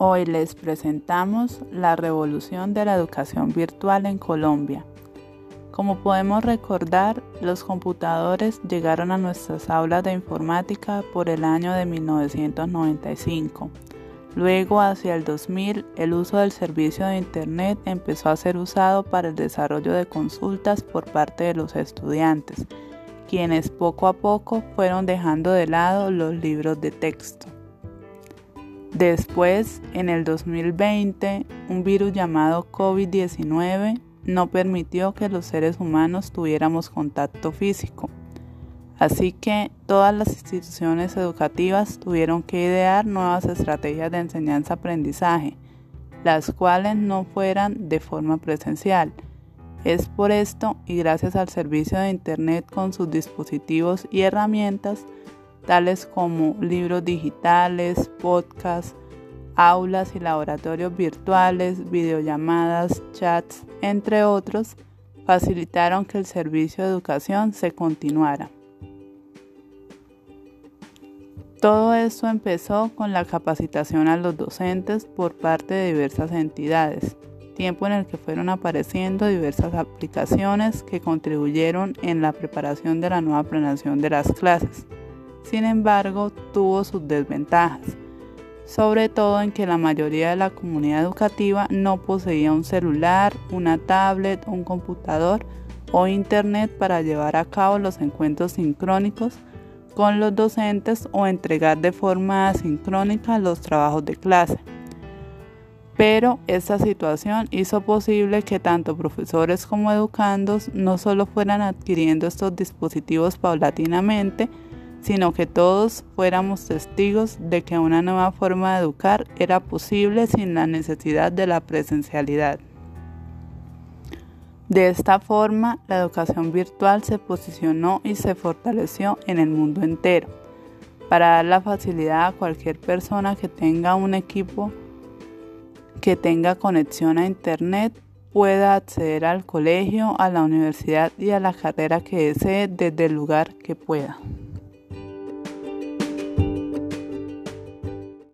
Hoy les presentamos la revolución de la educación virtual en Colombia. Como podemos recordar, los computadores llegaron a nuestras aulas de informática por el año de 1995. Luego, hacia el 2000, el uso del servicio de Internet empezó a ser usado para el desarrollo de consultas por parte de los estudiantes, quienes poco a poco fueron dejando de lado los libros de texto. Después, en el 2020, un virus llamado COVID-19 no permitió que los seres humanos tuviéramos contacto físico. Así que todas las instituciones educativas tuvieron que idear nuevas estrategias de enseñanza-aprendizaje, las cuales no fueran de forma presencial. Es por esto y gracias al servicio de Internet con sus dispositivos y herramientas tales como libros digitales, podcasts, aulas y laboratorios virtuales, videollamadas, chats, entre otros, facilitaron que el servicio de educación se continuara. Todo esto empezó con la capacitación a los docentes por parte de diversas entidades, tiempo en el que fueron apareciendo diversas aplicaciones que contribuyeron en la preparación de la nueva planeación de las clases. Sin embargo, tuvo sus desventajas, sobre todo en que la mayoría de la comunidad educativa no poseía un celular, una tablet, un computador o internet para llevar a cabo los encuentros sincrónicos con los docentes o entregar de forma asincrónica los trabajos de clase. Pero esta situación hizo posible que tanto profesores como educandos no solo fueran adquiriendo estos dispositivos paulatinamente, sino que todos fuéramos testigos de que una nueva forma de educar era posible sin la necesidad de la presencialidad. De esta forma, la educación virtual se posicionó y se fortaleció en el mundo entero, para dar la facilidad a cualquier persona que tenga un equipo que tenga conexión a Internet pueda acceder al colegio, a la universidad y a la carrera que desee desde el lugar que pueda.